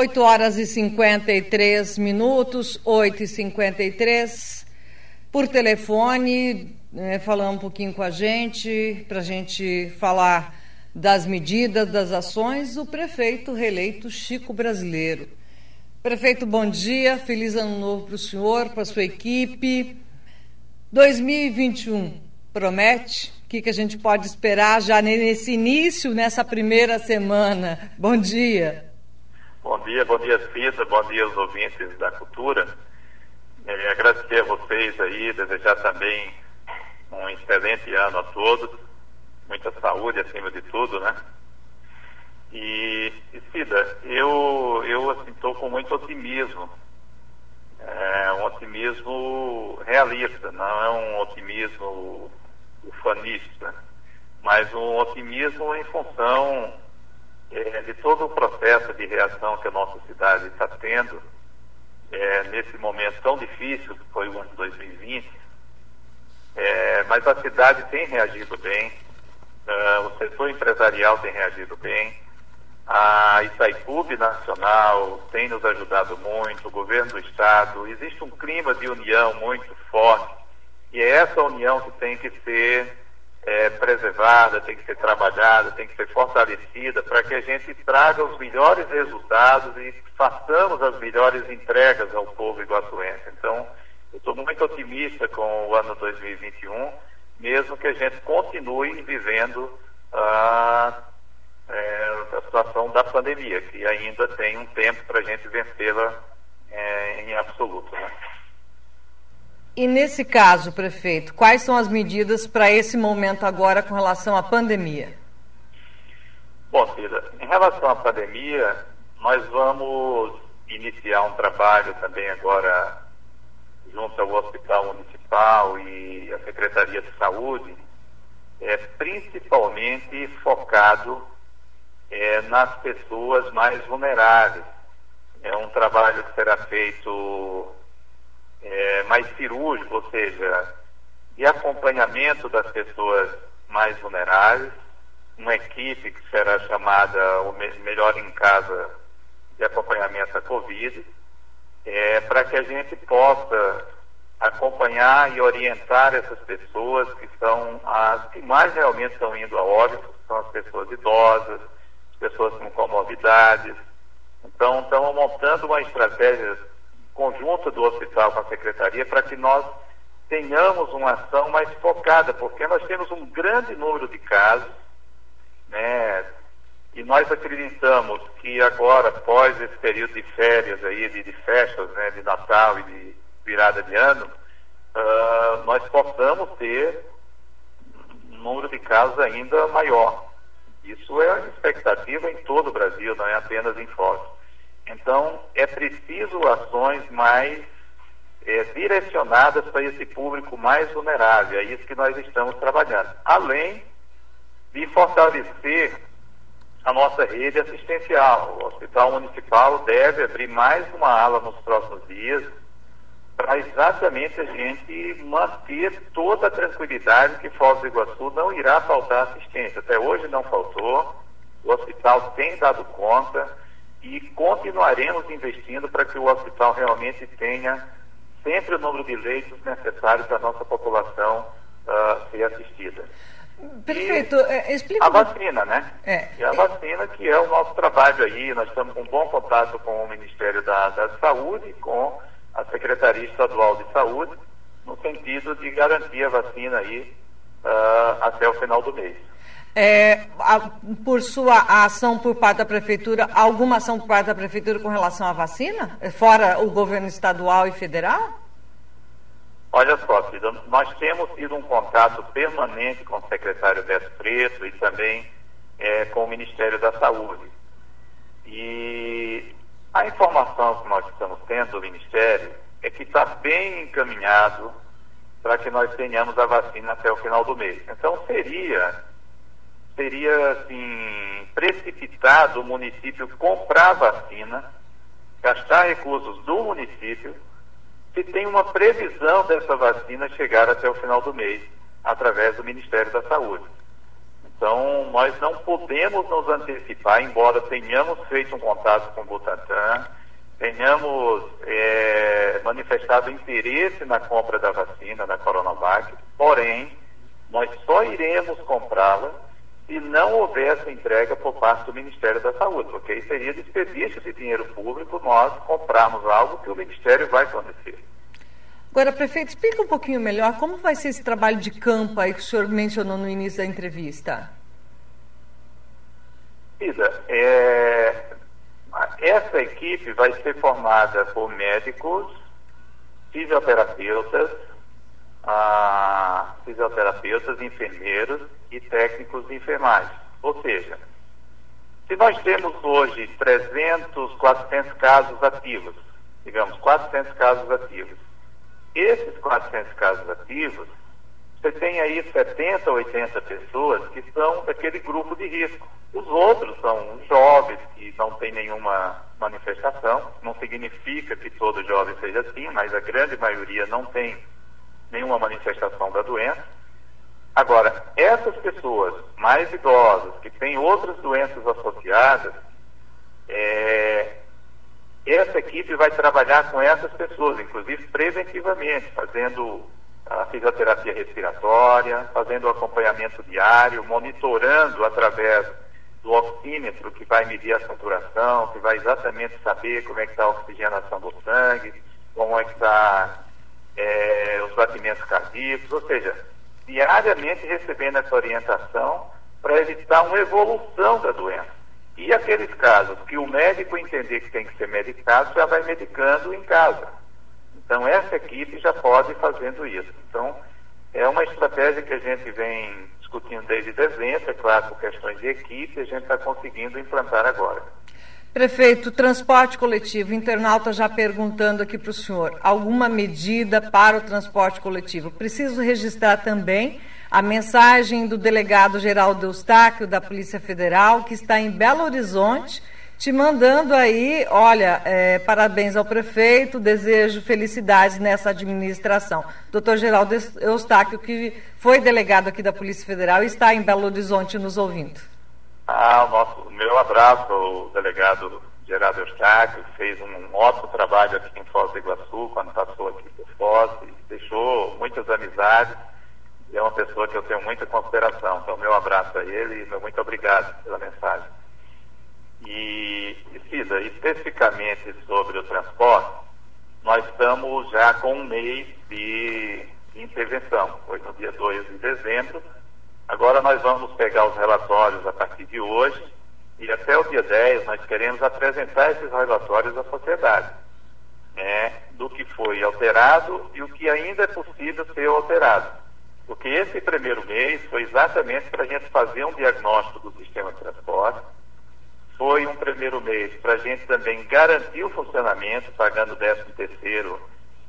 8 horas e 53 minutos, 8 e 53 por telefone, é, falar um pouquinho com a gente, para a gente falar das medidas, das ações, o prefeito reeleito Chico Brasileiro. Prefeito, bom dia, feliz ano novo para o senhor, para a sua equipe. 2021 promete? O que, que a gente pode esperar já nesse início, nessa primeira semana? Bom dia. Bom dia, bom dia, Cida, bom dia aos ouvintes da cultura. É, agradecer a vocês aí, desejar também um excelente ano a todos, muita saúde acima de tudo, né? E, e Cida, eu, eu assim, estou com muito otimismo, é um otimismo realista, não é um otimismo ufanista, mas um otimismo em função é, de todo o processo de reação que a nossa cidade está tendo é, nesse momento tão difícil que foi o ano de 2020. É, mas a cidade tem reagido bem, uh, o setor empresarial tem reagido bem, a Itaipub Nacional tem nos ajudado muito, o governo do Estado, existe um clima de união muito forte e é essa união que tem que ser é, preservada, tem que ser trabalhada, tem que ser fortalecida para que a gente traga os melhores resultados e façamos as melhores entregas ao povo iguaçuense. Então, eu estou muito otimista com o ano 2021, mesmo que a gente continue vivendo a, é, a situação da pandemia, que ainda tem um tempo para a gente vencê-la é, em absoluto. Né? E nesse caso, prefeito, quais são as medidas para esse momento agora com relação à pandemia? Bom, Cida, em relação à pandemia, nós vamos iniciar um trabalho também agora junto ao Hospital Municipal e a Secretaria de Saúde, é, principalmente focado é, nas pessoas mais vulneráveis. É um trabalho que será feito cirúrgico, ou seja, de acompanhamento das pessoas mais vulneráveis, uma equipe que será chamada o Melhor em Casa de Acompanhamento à Covid, é, para que a gente possa acompanhar e orientar essas pessoas que são as que mais realmente estão indo a óbito, são as pessoas idosas, pessoas com comorbidades. Então, estamos montando uma estratégia conjunta do hospital com a secretaria para que nós tenhamos uma ação mais focada, porque nós temos um grande número de casos, né? E nós acreditamos que agora, após esse período de férias aí, de, de festas, né, de Natal e de virada de ano, uh, nós possamos ter um número de casos ainda maior. Isso é expectativa em todo o Brasil, não é apenas em Foz. Então, é preciso ações mais é, direcionadas para esse público mais vulnerável. É isso que nós estamos trabalhando. Além de fortalecer a nossa rede assistencial. O Hospital Municipal deve abrir mais uma ala nos próximos dias para exatamente a gente manter toda a tranquilidade que Foz do Iguaçu não irá faltar assistência. Até hoje não faltou, o hospital tem dado conta e continuaremos investindo para que o hospital realmente tenha sempre o número de leitos necessários para a nossa população uh, ser assistida. Perfeito. É, explica. A vacina, né? É. E a vacina que é o nosso trabalho aí. Nós estamos com um bom contato com o Ministério da, da Saúde, com a Secretaria Estadual de Saúde, no sentido de garantir a vacina aí uh, até o final do mês. É, a, por sua ação por parte da prefeitura, alguma ação por parte da prefeitura com relação à vacina? Fora o governo estadual e federal? Olha só, Cida, nós temos tido um contato permanente com o secretário Beto Preto e também é, com o Ministério da Saúde. E a informação que nós estamos tendo do Ministério é que está bem encaminhado para que nós tenhamos a vacina até o final do mês. Então seria seria assim precipitado o município comprar vacina, gastar recursos do município, se tem uma previsão dessa vacina chegar até o final do mês, através do Ministério da Saúde. Então, nós não podemos nos antecipar, embora tenhamos feito um contato com o Butantan, tenhamos é, manifestado interesse na compra da vacina da Coronavac, porém, nós só iremos comprá-la se não houvesse entrega por parte do Ministério da Saúde, porque aí seria desperdício de dinheiro público nós comprarmos algo que o Ministério vai fornecer. Agora, prefeito, explica um pouquinho melhor como vai ser esse trabalho de campo aí que o senhor mencionou no início da entrevista. Isa, é, essa equipe vai ser formada por médicos, fisioterapeutas, ah, fisioterapeutas, enfermeiros e técnicos de. Ou seja, se nós temos hoje 300, 400 casos ativos, digamos, 400 casos ativos, esses 400 casos ativos, você tem aí 70, 80 pessoas que são daquele grupo de risco. Os outros são jovens que não têm nenhuma manifestação. Não significa que todo jovem seja assim, mas a grande maioria não tem nenhuma manifestação da doença. Agora, essas pessoas mais idosas, que têm outras doenças associadas, é, essa equipe vai trabalhar com essas pessoas, inclusive preventivamente, fazendo a fisioterapia respiratória, fazendo o acompanhamento diário, monitorando através do oxímetro que vai medir a saturação, que vai exatamente saber como é que está a oxigenação do sangue, como é que está é, os batimentos cardíacos, ou seja, diariamente recebendo essa orientação para evitar uma evolução da doença. E aqueles casos que o médico entender que tem que ser medicado, já vai medicando em casa. Então, essa equipe já pode ir fazendo isso. Então, é uma estratégia que a gente vem discutindo desde dezembro, é claro, por questões de equipe, a gente está conseguindo implantar agora. Prefeito, transporte coletivo, internauta já perguntando aqui para o senhor, alguma medida para o transporte coletivo? Preciso registrar também a mensagem do delegado Geraldo Eustáquio, da Polícia Federal, que está em Belo Horizonte, te mandando aí, olha, é, parabéns ao prefeito, desejo felicidades nessa administração. Doutor Geraldo Eustáquio, que foi delegado aqui da Polícia Federal está em Belo Horizonte nos ouvindo. Ah, o nosso, meu abraço ao delegado Geraldo Eustáquio, fez um ótimo trabalho aqui em Foz do Iguaçu, quando passou aqui por Foz, e deixou muitas amizades, e é uma pessoa que eu tenho muita consideração. Então, meu abraço a ele e meu muito obrigado pela mensagem. E, Cida, especificamente sobre o transporte, nós estamos já com um mês de intervenção. Foi no dia 2 de dezembro. Agora nós vamos pegar os relatórios a partir de hoje e até o dia 10 nós queremos apresentar esses relatórios à sociedade. Né, do que foi alterado e o que ainda é possível ser alterado. Porque esse primeiro mês foi exatamente para a gente fazer um diagnóstico do sistema de transporte, foi um primeiro mês para a gente também garantir o funcionamento, pagando o 13 terceiro,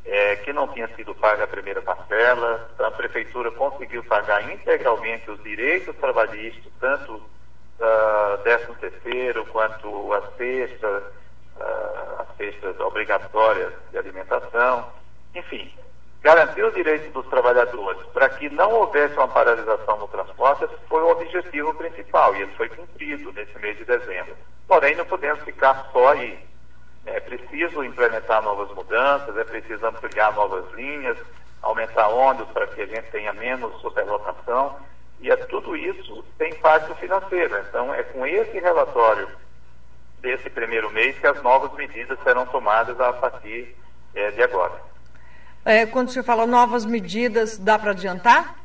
é, que não tinha sido paga a primeira parcela. A prefeitura conseguiu pagar integralmente os direitos trabalhistas, tanto uh, 13 terceiro quanto a sexta, uh, as cestas obrigatórias de alimentação. Enfim, garantir os direitos dos trabalhadores para que não houvesse uma paralisação no transporte foi o objetivo principal e ele foi cumprido nesse mês de dezembro. Porém, não podemos ficar só aí. É preciso implementar novas mudanças, é preciso ampliar novas linhas, aumentar ônibus para que a gente tenha menos superlotação e é, tudo isso tem impacto financeiro. Então, é com esse relatório desse primeiro mês que as novas medidas serão tomadas a partir é, de agora. É, quando você fala novas medidas, dá para adiantar?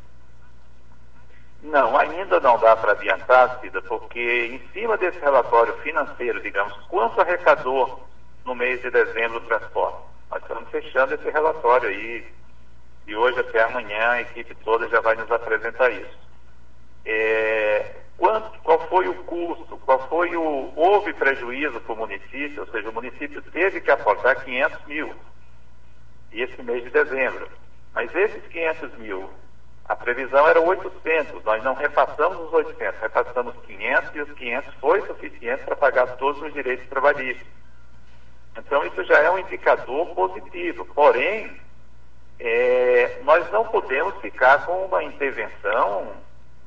Não, ainda não dá para adiantar, Cida, porque em cima desse relatório financeiro, digamos, quanto arrecadou no mês de dezembro o transporte? Nós estamos fechando esse relatório aí, e hoje até amanhã a equipe toda já vai nos apresentar isso. É, quanto, qual foi o custo, qual foi o. Houve prejuízo para o município, ou seja, o município teve que aportar 500 mil esse mês de dezembro. Mas esses 500 mil, a previsão era 800, nós não repassamos os 800, repassamos 500 e os 500 foi suficiente para pagar todos os direitos trabalhistas. Então, isso já é um indicador positivo. Porém, é, nós não podemos ficar com uma intervenção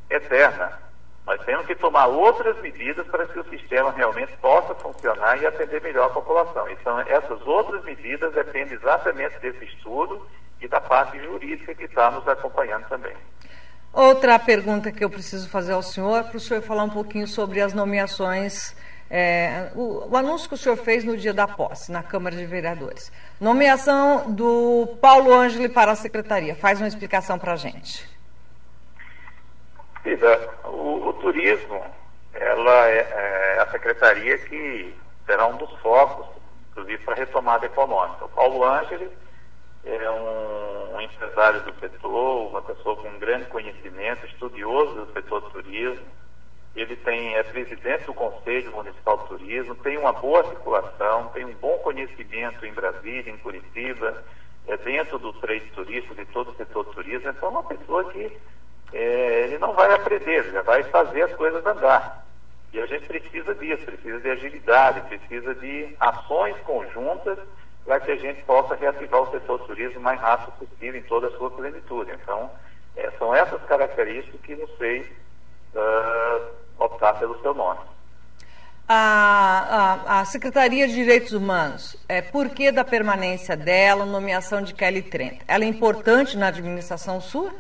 eterna. Nós temos que tomar outras medidas para que o sistema realmente possa funcionar e atender melhor a população. Então, essas outras medidas dependem exatamente desse estudo e da parte jurídica que está nos acompanhando também. Outra pergunta que eu preciso fazer ao senhor, para o senhor falar um pouquinho sobre as nomeações, é, o, o, anúncio que o senhor fez no dia da posse, na Câmara de Vereadores. Nomeação do Paulo Ângeli para a secretaria. Faz uma explicação para a gente. Cida, o, o, turismo, ela é, é, a secretaria que será um dos focos, inclusive para a retomada econômica. O Paulo Ângeli é um, um, empresário do setor, uma pessoa com um grande conhecimento, estudioso do setor do turismo. Ele tem, é presidente do Conselho Municipal de Turismo, tem uma boa circulação, tem um bom conhecimento em Brasília, em Curitiba, é dentro do trade turístico, de todo o setor do turismo. Então, é uma pessoa que é, ele não vai aprender, já vai fazer as coisas andar. E a gente precisa disso, precisa de agilidade, precisa de ações conjuntas para que a gente possa reativar o setor do turismo o mais rápido possível em toda a sua plenitude. Então, é, são essas características que nos fez uh, optar pelo seu nome. A, a, a, Secretaria de Direitos Humanos, é, por que da permanência dela, nomeação de Kelly Trent? Ela é importante na administração sua?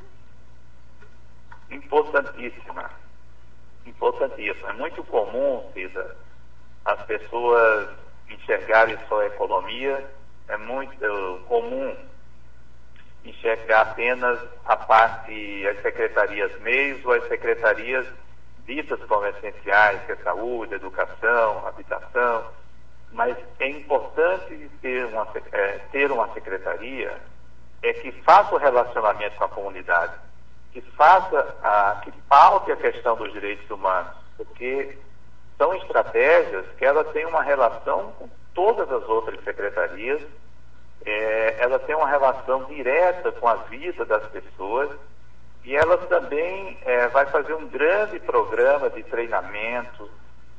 importantíssima. Importantíssima. É muito comum, Cida, as pessoas enxergarem só a economia, é muito comum enxergar apenas a parte, as secretarias meios ou as secretarias ditas como essenciais, que é saúde, educação, habitação, mas é importante ter uma, é, ter uma secretaria é que faça o relacionamento com a comunidade que faça, a, que paute a questão dos direitos humanos, porque são estratégias que ela tem uma relação com todas as outras secretarias, é, ela tem uma relação direta com a vida das pessoas e ela também é, vai fazer um grande programa de treinamento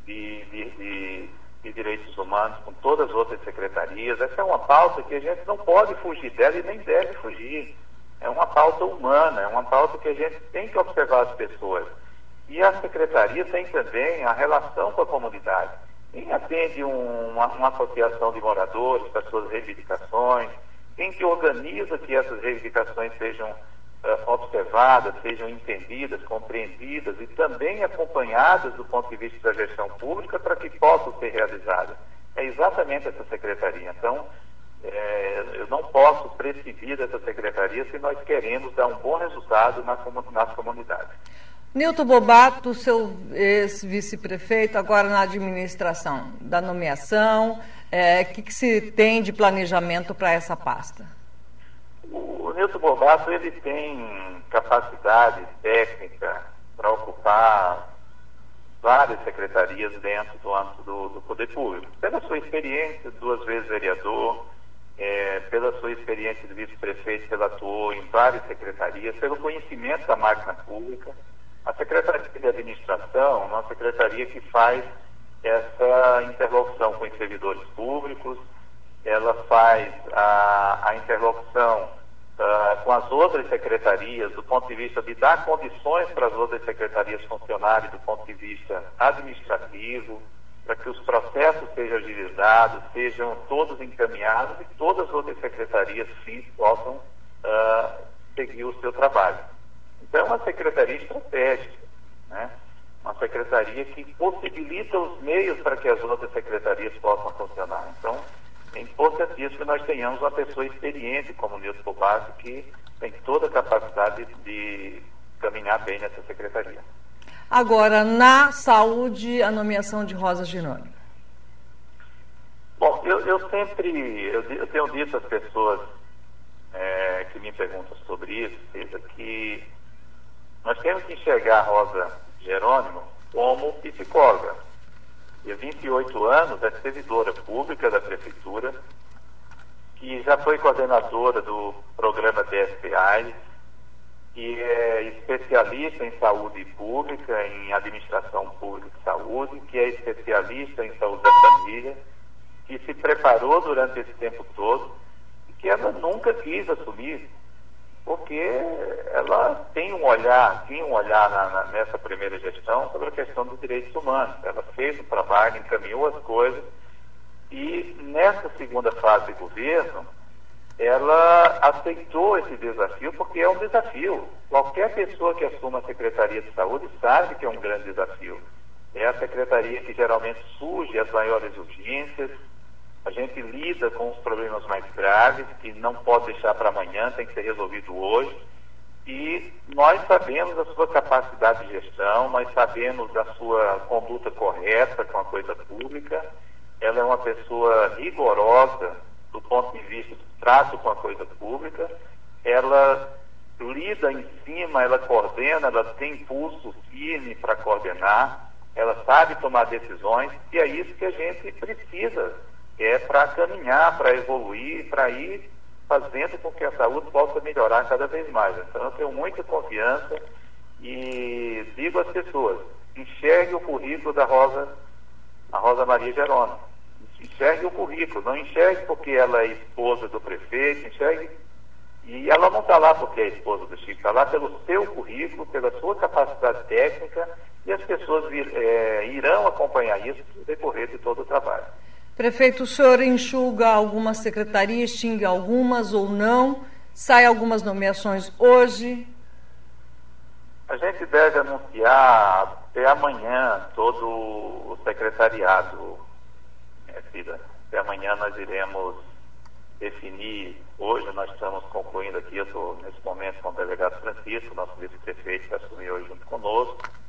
de, de, de, de, direitos humanos com todas as outras secretarias. Essa é uma pauta que a gente não pode fugir dela e nem deve fugir é uma pauta humana, é uma pauta que a gente tem que observar as pessoas. E a secretaria tem também a relação com a comunidade. Quem atende um, uma, uma, associação de moradores para suas reivindicações, quem que organiza que essas reivindicações sejam uh, observadas, sejam entendidas, compreendidas e também acompanhadas do ponto de vista da gestão pública para que possam ser realizadas. É exatamente essa secretaria. Então, é, eu não posso prescindir dessa secretaria se nós queremos dar um bom resultado nas, nas comunidades. Nilton Bobato, seu ex-vice-prefeito, agora na administração da nomeação, o é, que, que, se tem de planejamento para essa pasta? O Nilton Bobato ele tem capacidade técnica para ocupar várias secretarias dentro do âmbito do, do poder público. Pela sua experiência, duas vezes vereador, é, pela sua experiência de vice-prefeito, ele atuou em várias secretarias, pelo conhecimento da máquina pública. A Secretaria de Administração é uma secretaria que faz essa interlocução com os servidores públicos, ela faz a, a interlocução uh, com as outras secretarias, do ponto de vista de dar condições para as outras secretarias funcionarem, do ponto de vista administrativo, para que os processos sejam agilizados, sejam todos encaminhados e todas as outras secretarias sim possam uh, seguir o seu trabalho. Então, é uma secretaria estratégica, né? uma secretaria que possibilita os meios para que as outras secretarias possam funcionar. Então, é importantíssimo que nós tenhamos uma pessoa experiente como o Nilton Pobato, que tem toda a capacidade de caminhar bem nessa secretaria. Agora, na saúde, a nomeação de Rosa Gironi. Bom, eu, eu sempre, eu, eu, tenho dito às pessoas é, que me perguntam sobre isso, seja que nós temos que enxergar a Rosa Jerônimo como psicóloga. E há 28 anos é servidora pública da prefeitura, que já foi coordenadora do programa DSPI, que é especialista em saúde pública, em administração pública de saúde, que é especialista em saúde da família, que se preparou durante esse tempo todo e que ela nunca quis assumir porque ela tem um olhar, tinha um olhar na, na, nessa primeira gestão sobre a questão dos direitos humanos. Ela fez o trabalho, encaminhou as coisas e nessa segunda fase de governo, ela aceitou esse desafio porque é um desafio. Qualquer pessoa que assuma a Secretaria de Saúde sabe que é um grande desafio. É a secretaria que geralmente surge as maiores urgências, a gente lida com os problemas mais graves, que não pode deixar para amanhã, tem que ser resolvido hoje. E nós sabemos a sua capacidade de gestão, nós sabemos a sua conduta correta com a coisa pública. Ela é uma pessoa rigorosa do ponto de vista do trato com a coisa pública. Ela lida em cima, ela coordena, ela tem impulso firme para coordenar, ela sabe tomar decisões, e é isso que a gente precisa é para caminhar, para evoluir, para ir fazendo com que a saúde possa melhorar cada vez mais. Então, eu tenho muita confiança e digo às pessoas, enxergue o currículo da Rosa, a Rosa Maria Gerona. Enxergue o currículo, não enxergue porque ela é esposa do prefeito, enxergue. E ela não está lá porque é esposa do Chico, está lá pelo seu currículo, pela sua capacidade técnica, e as pessoas vir, é, irão acompanhar isso no decorrer de todo o trabalho. Prefeito, o senhor enxuga algumas secretarias, extingue algumas ou não? Sai algumas nomeações hoje? A gente deve anunciar até amanhã todo o secretariado, minha filha. Até amanhã nós iremos definir. Hoje nós estamos concluindo aqui, eu estou nesse momento com o delegado Francisco, nosso vice-prefeito, que assumiu hoje junto conosco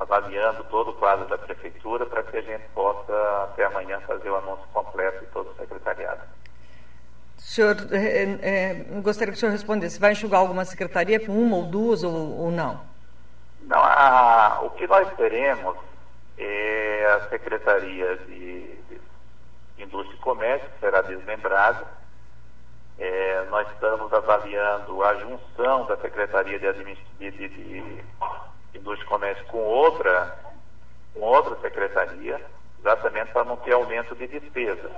avaliando todo o quadro da prefeitura para que a gente possa, até amanhã, fazer o anúncio completo de todo o secretariado. Senhor, é, é, gostaria que o senhor respondesse, vai enxugar alguma secretaria, uma ou duas ou, ou não? Não, a, o que nós teremos é a Secretaria de, de Indústria e Comércio, que será desmembrada. É, nós estamos avaliando a junção da Secretaria de, de, de Indústria Comércio com outra, com outra secretaria, exatamente para não ter aumento de despesa.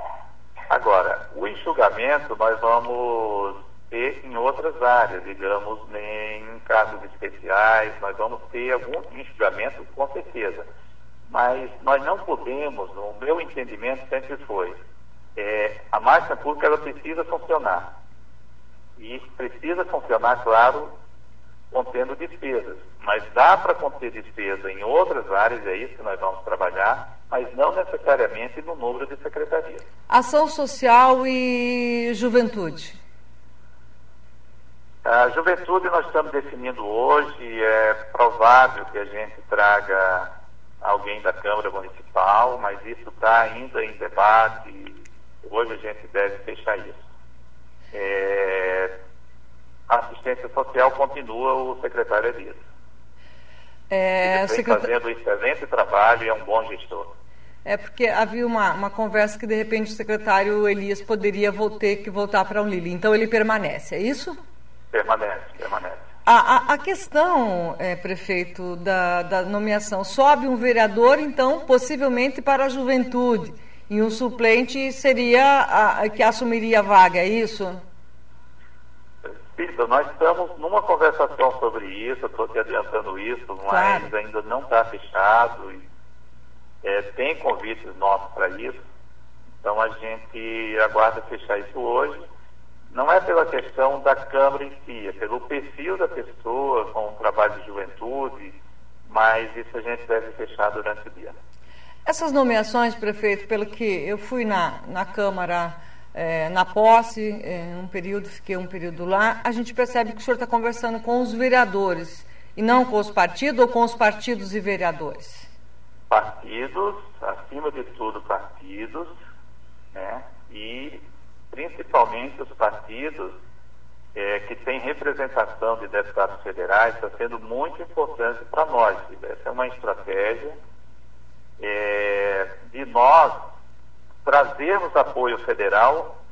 Agora, o enxugamento nós vamos ter em outras áreas, digamos, em casos especiais, nós vamos ter algum enxugamento com certeza. Mas nós não podemos, no meu entendimento sempre foi, é, a máquina pública ela precisa funcionar. E precisa funcionar, claro, contendo despesas. Mas dá para conter despesa em outras áreas, é isso que nós vamos trabalhar, mas não necessariamente no número de secretarias. Ação social e juventude. A juventude nós estamos definindo hoje, é provável que a gente traga alguém da Câmara Municipal, mas isso está ainda em debate, hoje a gente deve fechar isso. É, assistência social continua o secretário Elias. É, Ele vem fazendo um excelente trabalho e é um bom gestor. É porque havia uma, uma conversa que de repente o secretário Elias poderia ter que voltar para um Lili. Então ele permanece, é isso? Permanece, permanece. A, a, a questão, é, prefeito, da, da nomeação, sobe um vereador, então, possivelmente para a juventude, e um suplente seria a, que assumiria a vaga, é isso? Nós estamos numa conversação sobre isso, estou te adiantando isso, mas claro. ainda não está fechado. E, é, tem convites nossos para isso, então a gente aguarda fechar isso hoje. Não é pela questão da Câmara em si, é pelo perfil da pessoa, com o trabalho de juventude, mas isso a gente deve fechar durante o dia. Essas nomeações, prefeito, pelo que eu fui na, na Câmara é, na posse, é, um período, fiquei um período lá, a gente percebe que o senhor está conversando com os vereadores e não com os partidos ou com os partidos e vereadores? Partidos, acima de tudo partidos, né? E principalmente os partidos é, que têm representação de deputados federais está sendo muito importante para nós. Essa é uma estratégia é, de nós trazermos apoio federal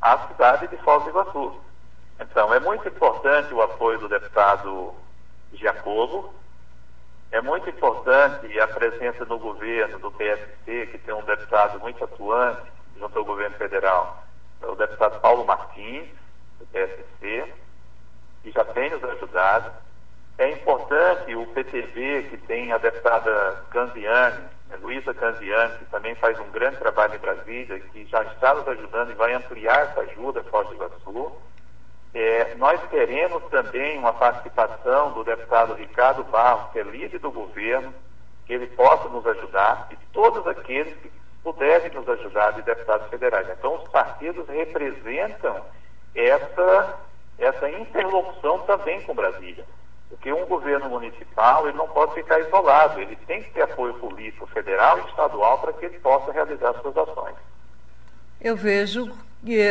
à cidade de Foz do Iguaçu. Então, é muito importante o apoio do deputado Giacomo, é muito importante a presença no governo do PSC, que tem um deputado muito atuante junto ao governo federal, o deputado Paulo Martins, do PSC. e já tem nos ajudado. É importante o PTV, que tem a deputada Canziani, né, Luísa Canziani, que também faz um grande trabalho em Brasília, que já está nos ajudando e vai ampliar essa ajuda Foz do Iguaçu. É, nós queremos também uma participação do deputado Ricardo Barros, que é líder do governo, que ele possa nos ajudar, e todos aqueles que puderem nos ajudar de deputados federais. Então, os partidos representam essa, essa interlocução também com Brasília. Porque um governo municipal ele não pode ficar isolado, ele tem que ter apoio político federal e estadual para que ele possa realizar suas ações. Eu vejo que,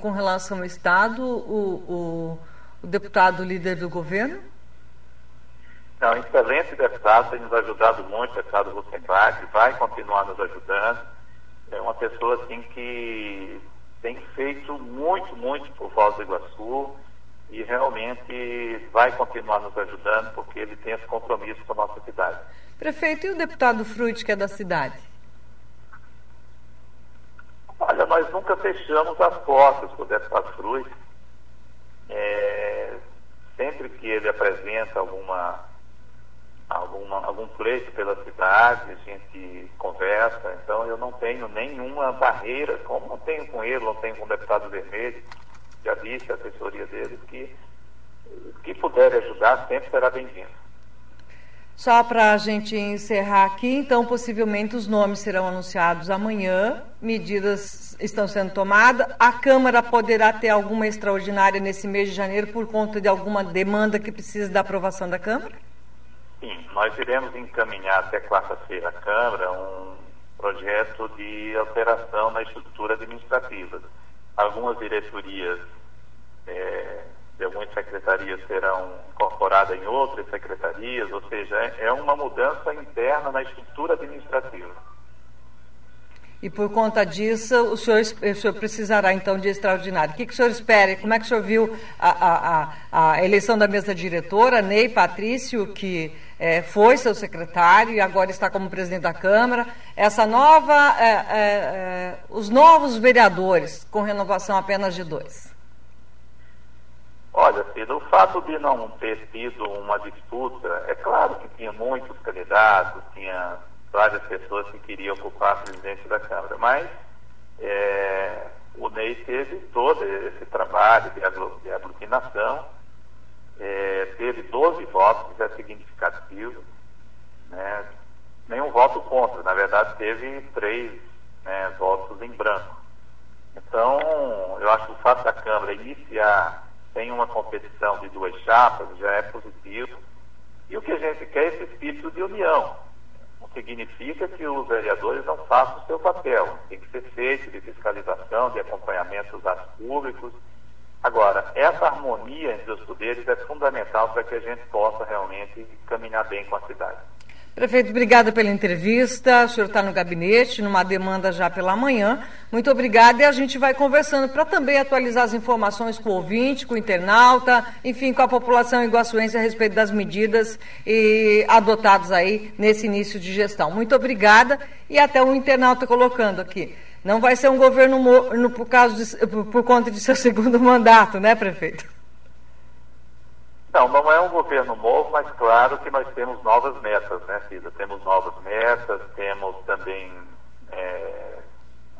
com relação ao Estado, o, o, o deputado líder do governo não, excelente deputado, tem nos ajudado muito, o deputado Rosenbach, vai continuar nos ajudando. É uma pessoa assim que tem feito muito, muito por Foz do Iguaçu e realmente vai continuar nos ajudando porque ele tem esse compromisso com a nossa cidade. Prefeito, e o deputado Fruit, que é da cidade? Olha, nós nunca fechamos as portas para o deputado Fruit. É, sempre que ele apresenta alguma alguma, algum pleito pela cidade, a gente conversa, então eu não tenho nenhuma barreira, como não tenho com ele, não tenho com o deputado Vermelho, já disse a assessoria dele que que puder ajudar sempre será bem-vindo. Só para a gente encerrar aqui, então, possivelmente os nomes serão anunciados amanhã, medidas estão sendo tomadas. A Câmara poderá ter alguma extraordinária nesse mês de janeiro por conta de alguma demanda que precisa da aprovação da Câmara? Sim, nós iremos encaminhar até quarta-feira à Câmara um projeto de alteração na estrutura administrativa. Algumas diretorias é, de algumas secretarias serão incorporadas em outras secretarias, ou seja, é, é uma mudança interna na estrutura administrativa. E por conta disso, o senhor, o senhor precisará então de extraordinário. O que, que o senhor espera? Como é que o senhor viu a, a, a eleição da mesa diretora, Ney Patrício, que é, foi seu secretário e agora está como presidente da Câmara. Essa nova, é, é, é os novos vereadores, com renovação apenas de dois. Olha, Cida, o fato de não ter tido uma disputa, é claro que tinha muitos candidatos, tinha várias pessoas que queriam ocupar a presidência da Câmara, mas é, o Ney teve todo esse trabalho de aglutinação, é, teve 12 votos, que é significativo, né? nenhum voto contra, na verdade teve três né, votos em branco. Então, eu acho que o fato da Câmara iniciar sem uma competição de duas chapas já é positivo. E o que a gente quer é esse espírito de união significa que os vereadores não façam o seu papel. Tem que ser feito de fiscalização, de acompanhamento dos atos públicos. Agora, essa harmonia entre os poderes é fundamental para que a gente possa realmente caminhar bem com a cidade. Prefeito, obrigada pela entrevista. O senhor está no gabinete, numa demanda já pela manhã. Muito obrigada e a gente vai conversando para também atualizar as informações com o ouvinte, com o internauta, enfim, com a população iguaçuense a respeito das medidas e adotadas aí nesse início de gestão. Muito obrigada e até o internauta colocando aqui. Não vai ser um governo no, por, causa de, por, por conta de seu segundo mandato, né, prefeito? Não, não é um governo novo, mas claro que nós temos novas metas, né, Cida? Temos novas metas, temos também é,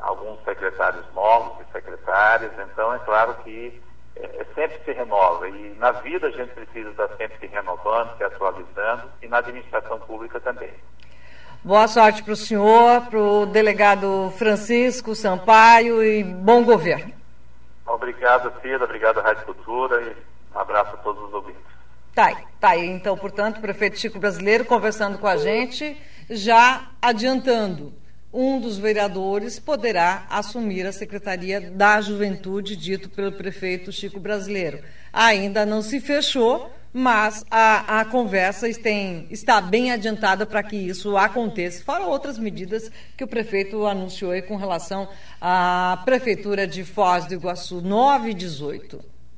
alguns secretários novos e secretárias, então é claro que é, é, sempre se renova. E na vida a gente precisa estar sempre se renovando, se atualizando, e na administração pública também. Boa sorte para o senhor, para o delegado Francisco Sampaio e bom governo. Obrigado, Cida, obrigado, Rádio Cultura, e um abraço a todos os ouvintes. Tá aí, tá aí. Então, portanto, o prefeito Chico Brasileiro conversando com a gente, já adiantando, um dos vereadores poderá assumir a Secretaria da Juventude, dito pelo prefeito Chico Brasileiro. Ainda não se fechou, mas a, a conversa tem, está bem adiantada para que isso aconteça. Fora outras medidas que o prefeito anunciou com relação à Prefeitura de Foz do Iguaçu 9 e 18.